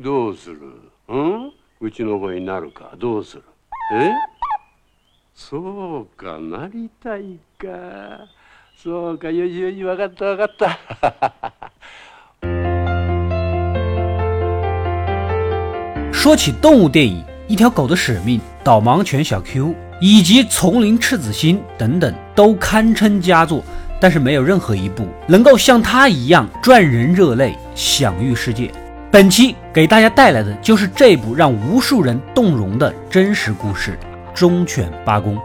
どうするうんうちの子になるかどうするえそうかなりたいかそうかよしよし分かった分かった说起动物电影，《一条狗的使命》《导盲犬小 Q》以及《丛林赤子心》等等，都堪称佳作。但是没有任何一部能够像它一样赚人热泪、享誉世界。 本期给大家带来的就是这部让无数人动容的真实故事《忠犬八公》。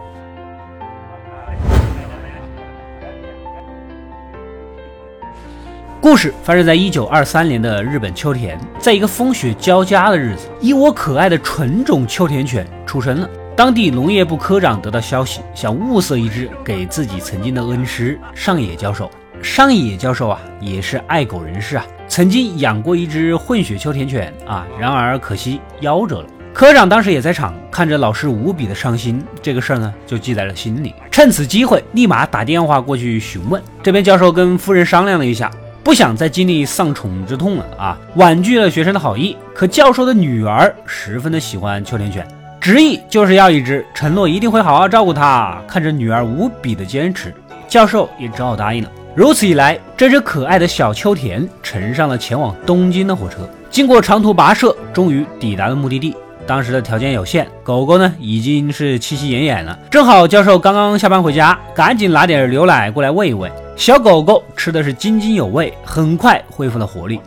故事发生在一九二三年的日本秋田，在一个风雪交加的日子，一窝可爱的纯种秋田犬出生了。当地农业部科长得到消息，想物色一只给自己曾经的恩师上野教授。上野教授啊，也是爱狗人士啊，曾经养过一只混血秋田犬啊，然而可惜夭折了。科长当时也在场，看着老师无比的伤心，这个事儿呢就记在了心里。趁此机会，立马打电话过去询问。这边教授跟夫人商量了一下。不想再经历丧宠之痛了啊！婉拒了学生的好意。可教授的女儿十分的喜欢秋田犬，执意就是要一只，承诺一定会好好照顾它。看着女儿无比的坚持，教授也只好答应了。如此一来，这只可爱的小秋田乘上了前往东京的火车，经过长途跋涉，终于抵达了目的地。当时的条件有限，狗狗呢已经是气息奄奄了。正好教授刚刚下班回家，赶紧拿点牛奶过来喂一喂。小狗狗吃的是津津有味，很快恢复了活力。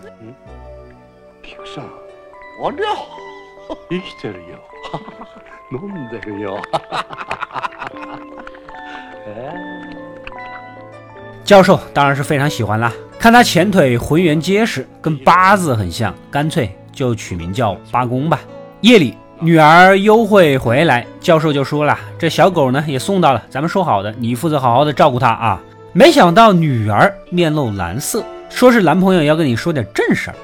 教授当然是非常喜欢啦，看他前腿浑圆结实，跟八字很像，干脆就取名叫八公吧。夜里，女儿幽会回来，教授就说了：“这小狗呢也送到了，咱们说好的，你负责好好的照顾它啊。”没想到女儿面露难色，说是男朋友要跟你说点正事儿。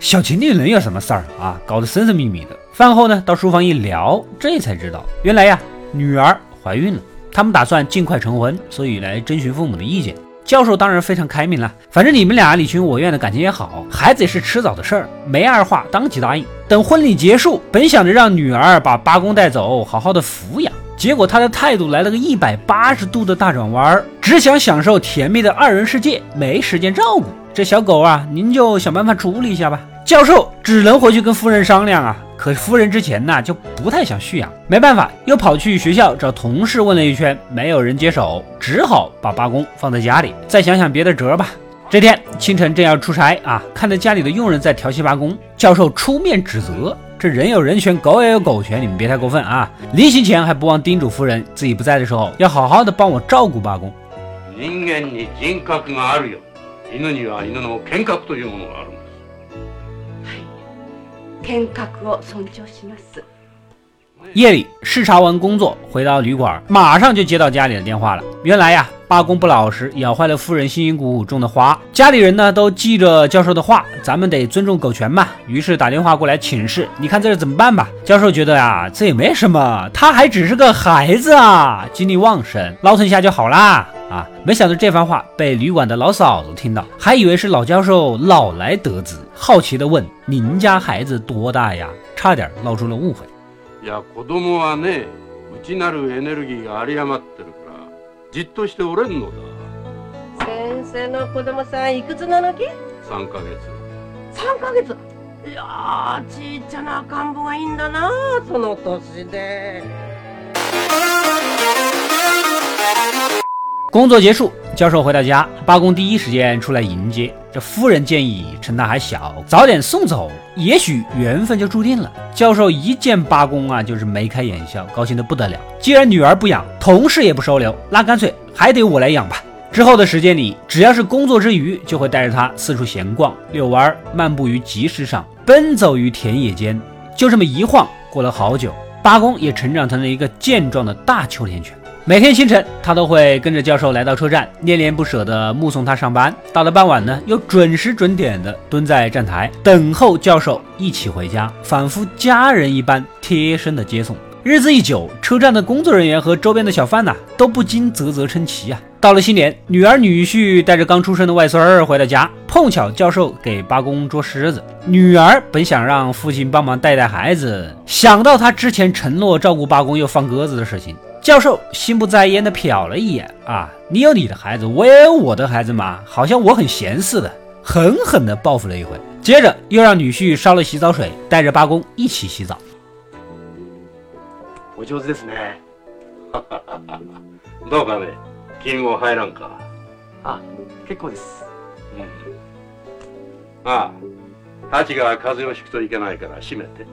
小情侣能有什么事儿啊？搞得神神秘秘的。饭后呢，到书房一聊，这才知道，原来呀，女儿怀孕了。他们打算尽快成婚，所以来征询父母的意见。教授当然非常开明了，反正你们俩你情我愿的感情也好，孩子也是迟早的事儿，没二话，当即答应。等婚礼结束，本想着让女儿把八公带走，好好的抚养，结果他的态度来了个一百八十度的大转弯，只想享受甜蜜的二人世界，没时间照顾这小狗啊！您就想办法处理一下吧。教授只能回去跟夫人商量啊。可夫人之前呢就不太想蓄养，没办法，又跑去学校找同事问了一圈，没有人接手，只好把八公放在家里，再想想别的辙吧。这天清晨正要出差啊，看到家里的佣人在调戏八公，教授出面指责：这人有人权，狗也有狗权，你们别太过分啊！临行前还不忘叮嘱夫人，自己不在的时候要好好的帮我照顾八公。人間に人格があるよ。犬には犬の犬格というものがある。 天格を尊重します。夜里视察完工作，回到旅馆，马上就接到家里的电话了。原来呀， 八公不老实，咬坏了夫人辛辛苦苦种的花。家里人呢都记着教授的话，咱们得尊重狗权嘛。于是打电话过来请示，你看这是怎么办吧？教授觉得呀，这也没什么，他还只是个孩子啊，精力旺盛，捞腾下就好啦。啊！没想到这番话被旅馆的老嫂子听到，还以为是老教授老来得子，好奇地问：“您家孩子多大呀？”差点闹出了误会。いや、子供はね、内なるエネルギーが有り余ってるから、 じっとしておれんのだ。先生の子供さんいくつなのき？三ヶ月。三ヶ月。いやちっちゃな赤ん坊がいいんだな、その年で。工作结束，教授回到家，八公第一时间出来迎接。这夫人建议，趁他还小，早点送走，也许缘分就注定了。教授一见八公啊，就是眉开眼笑，高兴的不得了。既然女儿不养，同事也不收留，那干脆还得我来养吧。之后的时间里，只要是工作之余，就会带着他四处闲逛、遛弯、漫步于集市上，奔走于田野间。就这么一晃，过了好久，八公也成长成了一个健壮的大秋田犬。每天清晨，他都会跟着教授来到车站，恋恋不舍地目送他上班。到了傍晚呢，又准时准点地蹲在站台等候教授一起回家，仿佛家人一般贴身的接送。日子一久，车站的工作人员和周边的小贩呐，都不禁啧啧称奇啊。到了新年，女儿女婿带着刚出生的外孙儿回到家，碰巧教授给八公捉狮子。女儿本想让父亲帮忙带带孩子，想到他之前承诺照顾八公又放鸽子的事情，教授心不在焉的瞟了一眼啊，你有你的孩子，我也有我的孩子嘛，好像我很闲似的，狠狠的报复了一回。接着又让女婿烧了洗澡水，带着八公一起洗澡。お上手ですね。どうかね、金も入らんか。あ結構ですうん。ああ、ハチが風邪をひくといけないから閉めて。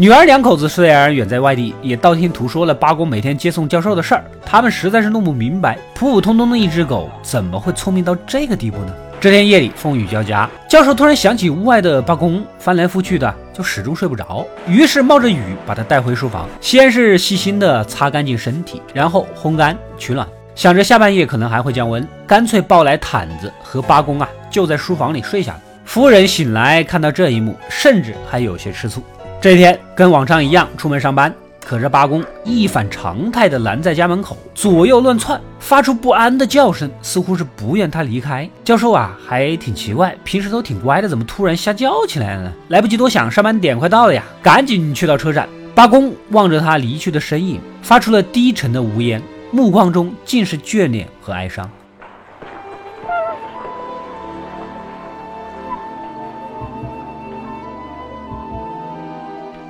女儿两口子虽然远在外地，也道听途说了八公每天接送教授的事儿。他们实在是弄不明白，普普通通的一只狗怎么会聪明到这个地步呢？这天夜里风雨交加，教授突然想起屋外的八公，翻来覆去的就始终睡不着，于是冒着雨把他带回书房，先是细心的擦干净身体，然后烘干取暖，想着下半夜可能还会降温，干脆抱来毯子和八公啊就在书房里睡下了。夫人醒来看到这一幕，甚至还有些吃醋。这天跟往常一样出门上班，可这八公一反常态的拦在家门口，左右乱窜，发出不安的叫声，似乎是不愿他离开。教授啊，还挺奇怪，平时都挺乖的，怎么突然瞎叫起来了呢？来不及多想，上班点快到了呀，赶紧去到车站。八公望着他离去的身影，发出了低沉的呜咽，目光中尽是眷恋和哀伤。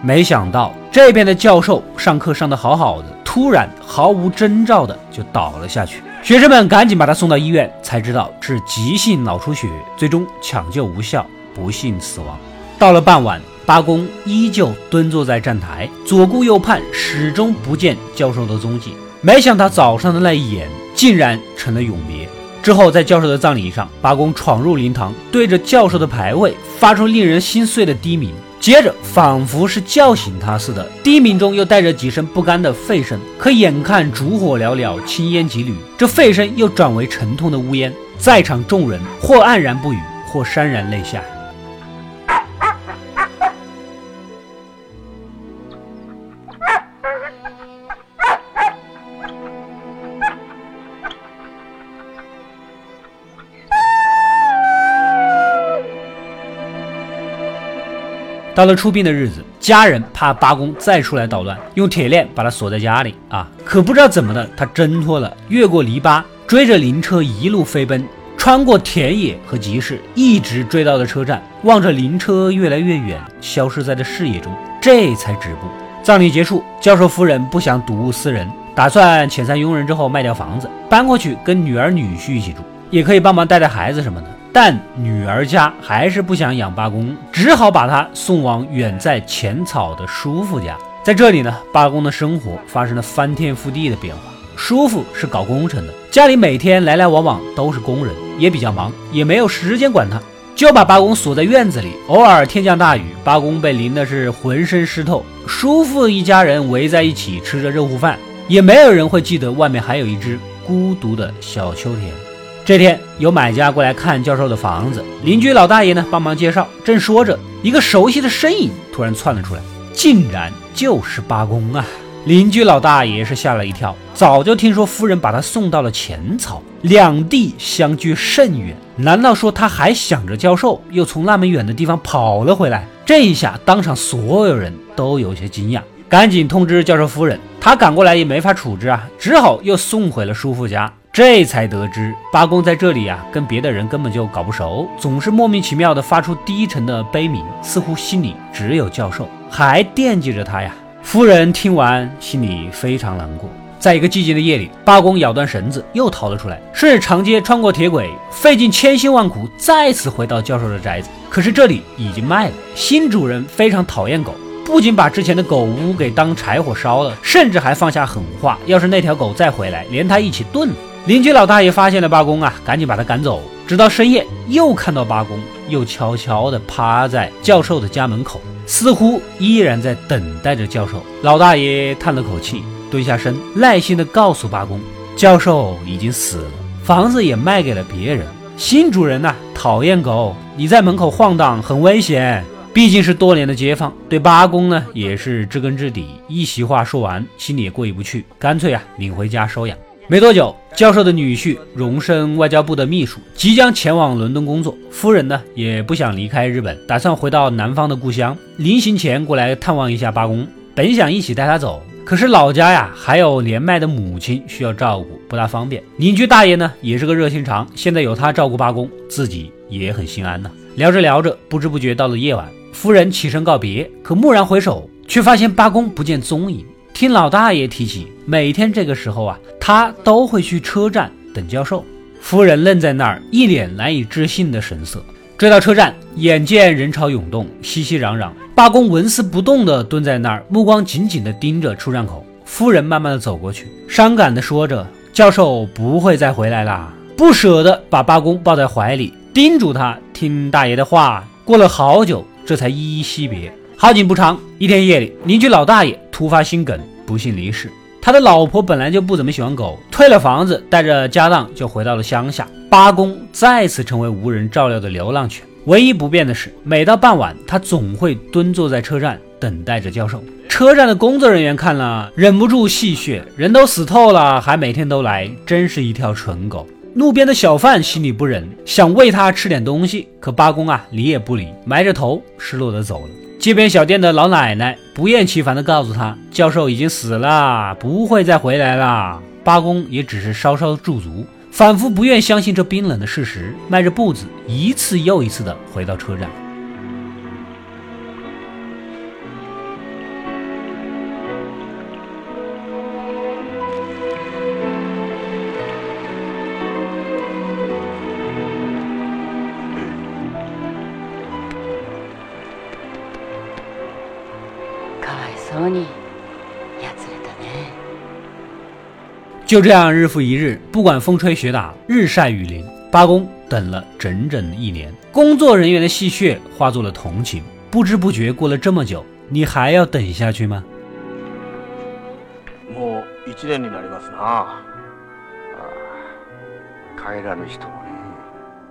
没想到这边的教授上课上得好好的，突然毫无征兆的就倒了下去。学生们赶紧把他送到医院，才知道是急性脑出血，最终抢救无效，不幸死亡。到了傍晚，八公依旧蹲坐在站台，左顾右盼，始终不见教授的踪迹。没想到早上的那一眼，竟然成了永别。之后，在教授的葬礼上，八公闯入灵堂，对着教授的牌位发出令人心碎的低鸣。接着，仿佛是叫醒他似的，低鸣中又带着几声不甘的吠声。可眼看烛火寥寥，青烟几缕，这吠声又转为沉痛的呜咽。在场众人或黯然不语，或潸然泪下。到了出殡的日子，家人怕八公再出来捣乱，用铁链把他锁在家里啊。可不知道怎么的，他挣脱了，越过篱笆，追着灵车一路飞奔，穿过田野和集市，一直追到了车站。望着灵车越来越远，消失在了视野中，这才止步。葬礼结束，教授夫人不想睹物思人，打算遣散佣人之后卖掉房子，搬过去跟女儿女婿一起住，也可以帮忙带带孩子什么的。但女儿家还是不想养八公，只好把他送往远在浅草的叔父家。在这里呢，八公的生活发生了翻天覆地的变化。叔父是搞工程的，家里每天来来往往都是工人，也比较忙，也没有时间管他，就把八公锁在院子里。偶尔天降大雨，八公被淋的是浑身湿透。叔父一家人围在一起吃着热乎饭，也没有人会记得外面还有一只孤独的小秋田。这天有买家过来看教授的房子，邻居老大爷呢帮忙介绍。正说着，一个熟悉的身影突然窜了出来，竟然就是八公啊！邻居老大爷是吓了一跳，早就听说夫人把他送到了浅草，两地相距甚远，难道说他还想着教授，又从那么远的地方跑了回来？这一下，当场所有人都有些惊讶，赶紧通知教授夫人，他赶过来也没法处置啊，只好又送回了叔父家。这才得知八公在这里啊，跟别的人根本就搞不熟，总是莫名其妙的发出低沉的悲鸣，似乎心里只有教授，还惦记着他呀。夫人听完，心里非常难过。在一个寂静的夜里，八公咬断绳子，又逃了出来，顺着长街穿过铁轨，费尽千辛万苦，再次回到教授的宅子。可是这里已经卖了，新主人非常讨厌狗，不仅把之前的狗屋给当柴火烧了，甚至还放下狠话，要是那条狗再回来，连他一起炖了。邻居老大爷发现了八公啊，赶紧把他赶走。直到深夜，又看到八公又悄悄地趴在教授的家门口，似乎依然在等待着教授。老大爷叹了口气，蹲下身，耐心地告诉八公，教授已经死了，房子也卖给了别人。新主人呐，讨厌狗，你在门口晃荡很危险。毕竟是多年的街坊，对八公呢也是知根知底。一席话说完，心里也过意不去，干脆啊领回家收养。没多久，教授的女婿荣升外交部的秘书，即将前往伦敦工作。夫人呢也不想离开日本，打算回到南方的故乡。临行前过来探望一下八公，本想一起带他走，可是老家呀还有年迈的母亲需要照顾，不大方便。邻居大爷呢也是个热心肠，现在有他照顾八公，自己也很心安呢。聊着聊着，不知不觉到了夜晚，夫人起身告别，可蓦然回首，却发现八公不见踪影。听老大爷提起，每天这个时候啊，他都会去车站等教授。夫人愣在那儿，一脸难以置信的神色。追到车站，眼见人潮涌动，熙熙攘攘，八公纹丝不动地蹲在那儿，目光紧紧地盯着出站口。夫人慢慢地走过去，伤感地说着：“教授不会再回来啦。”不舍得把八公抱在怀里，叮嘱他听大爷的话。过了好久，这才依依惜别。好景不长，一天夜里，邻居老大爷突发心梗，不幸离世。他的老婆本来就不怎么喜欢狗，退了房子，带着家当就回到了乡下。八公再次成为无人照料的流浪犬。唯一不变的是，每到傍晚，他总会蹲坐在车站，等待着教授。车站的工作人员看了，忍不住戏谑：“人都死透了，还每天都来，真是一条蠢狗。”路边的小贩心里不忍，想喂他吃点东西，可八公啊，理也不理，埋着头，失落的走了。街边小店的老奶奶不厌其烦地告诉他，教授已经死了，不会再回来了。八公也只是稍稍驻足，仿佛不愿相信这冰冷的事实，迈着步子一次又一次地回到车站。就这样，日复一日，不管风吹雪打，日晒雨淋，八公等了整整一年。工作人员的戏谑化作了同情。不知不觉过了这么久，你还要等下去吗？もう一年になりますな。帰らぬ人もね。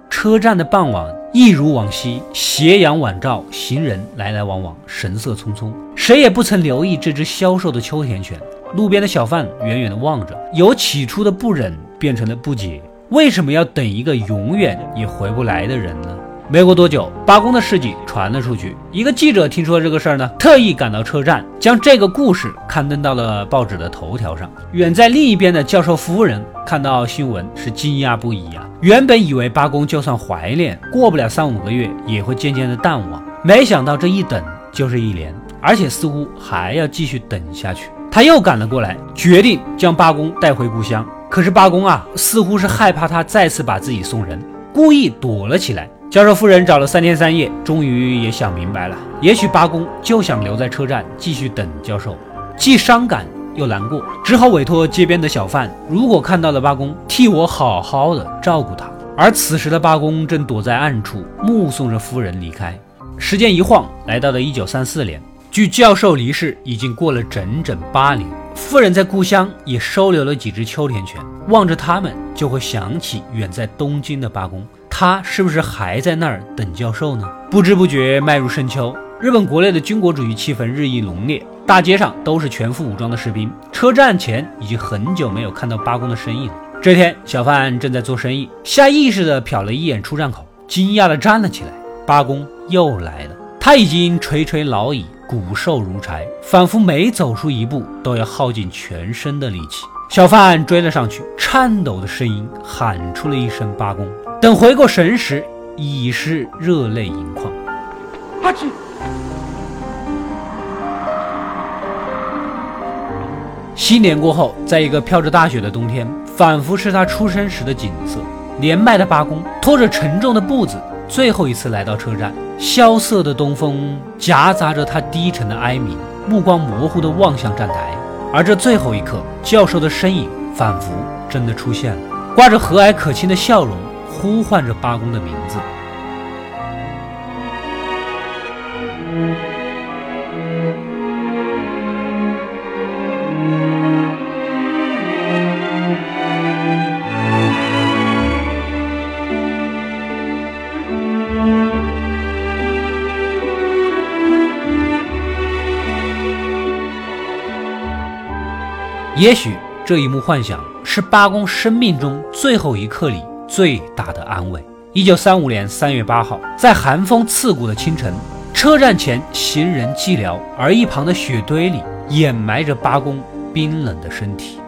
车站的傍晚一如往昔，斜阳晚照，行人来来往往，神色匆匆，谁也不曾留意这只消瘦的秋田犬。 路边的小贩远远地望着，由起初的不忍变成了不解：为什么要等一个永远也回不来的人呢？没过多久，八公的事迹传了出去。一个记者听说这个事儿呢，特意赶到车站，将这个故事刊登到了报纸的头条上。远在另一边的教授夫人看到新闻是惊讶不已啊！原本以为八公就算怀念，过不了三五个月也会渐渐的淡忘，没想到这一等就是一年，而且似乎还要继续等下去。他又赶了过来，决定将八公带回故乡。可是八公啊，似乎是害怕他再次把自己送人，故意躲了起来。教授夫人找了三天三夜，终于也想明白了，也许八公就想留在车站继续等教授，既伤感又难过，只好委托街边的小贩，如果看到了八公，替我好好的照顾他。而此时的八公正躲在暗处，目送着夫人离开。时间一晃，来到了一九三四年。距教授离世已经过了整整八年，夫人在故乡也收留了几只秋田犬，望着它们就会想起远在东京的八公，他是不是还在那儿等教授呢？不知不觉迈入深秋，日本国内的军国主义气氛日益浓烈，大街上都是全副武装的士兵，车站前已经很久没有看到八公的身影了。这天，小贩正在做生意，下意识地瞟了一眼出站口，惊讶地站了起来，八公又来了，他已经垂垂老矣。骨瘦如柴，仿佛每走出一步都要耗尽全身的力气。小贩追了上去，颤抖的声音喊出了一声“八公”。等回过神时，已是热泪盈眶。阿七。新年过后，在一个飘着大雪的冬天，仿佛是他出生时的景色。年迈的八公拖着沉重的步子，最后一次来到车站。萧瑟的东风夹杂着他低沉的哀鸣，目光模糊地望向站台。而这最后一刻，教授的身影仿佛真的出现了，挂着和蔼可亲的笑容，呼唤着八公的名字。也许这一幕幻想是八公生命中最后一刻里最大的安慰。一九三五年三月八号，在寒风刺骨的清晨，车站前行人寂寥，而一旁的雪堆里掩埋着八公冰冷的身体。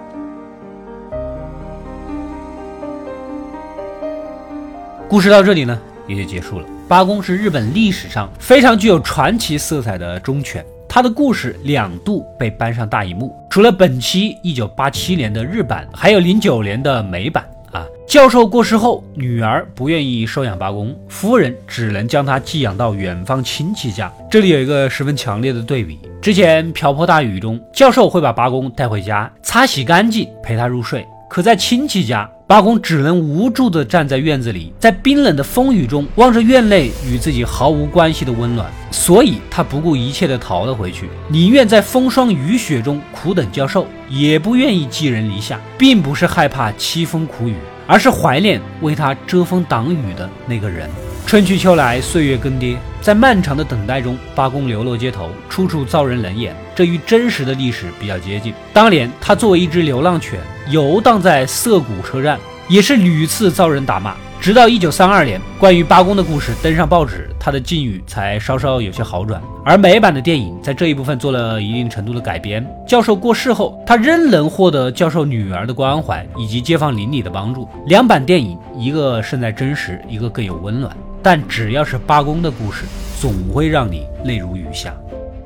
故事到这里呢，也就结束了。八公是日本历史上非常具有传奇色彩的忠犬，他的故事两度被搬上大荧幕，除了本期一九八七年的日版，还有零九年的美版。啊，教授过世后，女儿不愿意收养八公，夫人只能将他寄养到远方亲戚家。这里有一个十分强烈的对比：之前瓢泼大雨中，教授会把八公带回家，擦洗干净，陪他入睡；可在亲戚家，八公只能无助地站在院子里，在冰冷的风雨中望着院内与自己毫无关系的温暖，所以他不顾一切地逃了回去，宁愿在风霜雨雪中苦等教授。也不愿意寄人篱下，并不是害怕凄风苦雨，而是怀念为他遮风挡雨的那个人。春去秋来，岁月更迭，在漫长的等待中，八公流落街头，处处遭人冷眼。这与真实的历史比较接近。当年，他作为一只流浪犬，游荡在涩谷车站，也是屡次遭人打骂。直到一九三二年，关于八公的故事登上报纸，他的境遇才稍稍有些好转。而美版的电影在这一部分做了一定程度的改编。教授过世后，他仍能获得教授女儿的关怀以及街坊邻里的帮助。两版电影，一个胜在真实，一个更有温暖。但只要是八公的故事，总会让你泪如雨下。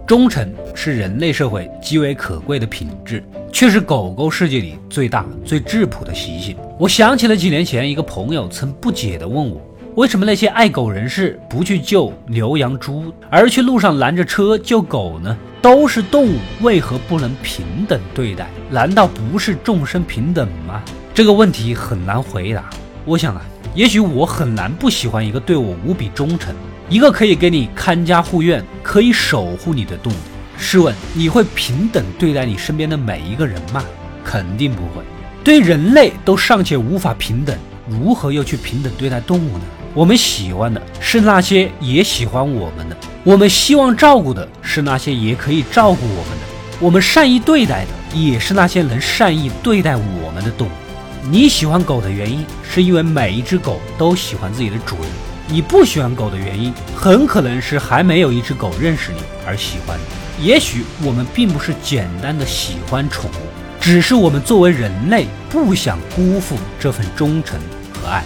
忠诚是人类社会极为可贵的品质，却是狗狗世界里最大、最质朴的习性。我想起了几年前一个朋友曾不解地问我：为什么那些爱狗人士不去救牛羊猪，而去路上拦着车救狗呢？都是动物，为何不能平等对待？难道不是众生平等吗？这个问题很难回答。我想啊，也许我很难不喜欢一个对我无比忠诚。一个可以给你看家护院、可以守护你的动物，试问你会平等对待你身边的每一个人吗？肯定不会。对人类都尚且无法平等，如何又去平等对待动物呢？我们喜欢的是那些也喜欢我们的，我们希望照顾的是那些也可以照顾我们的，我们善意对待的也是那些能善意对待我们的动物。你喜欢狗的原因，是因为每一只狗都喜欢自己的主人。你不喜欢狗的原因，很可能是还没有一只狗认识你而喜欢你。也许我们并不是简单的喜欢宠物，只是我们作为人类不想辜负这份忠诚和爱。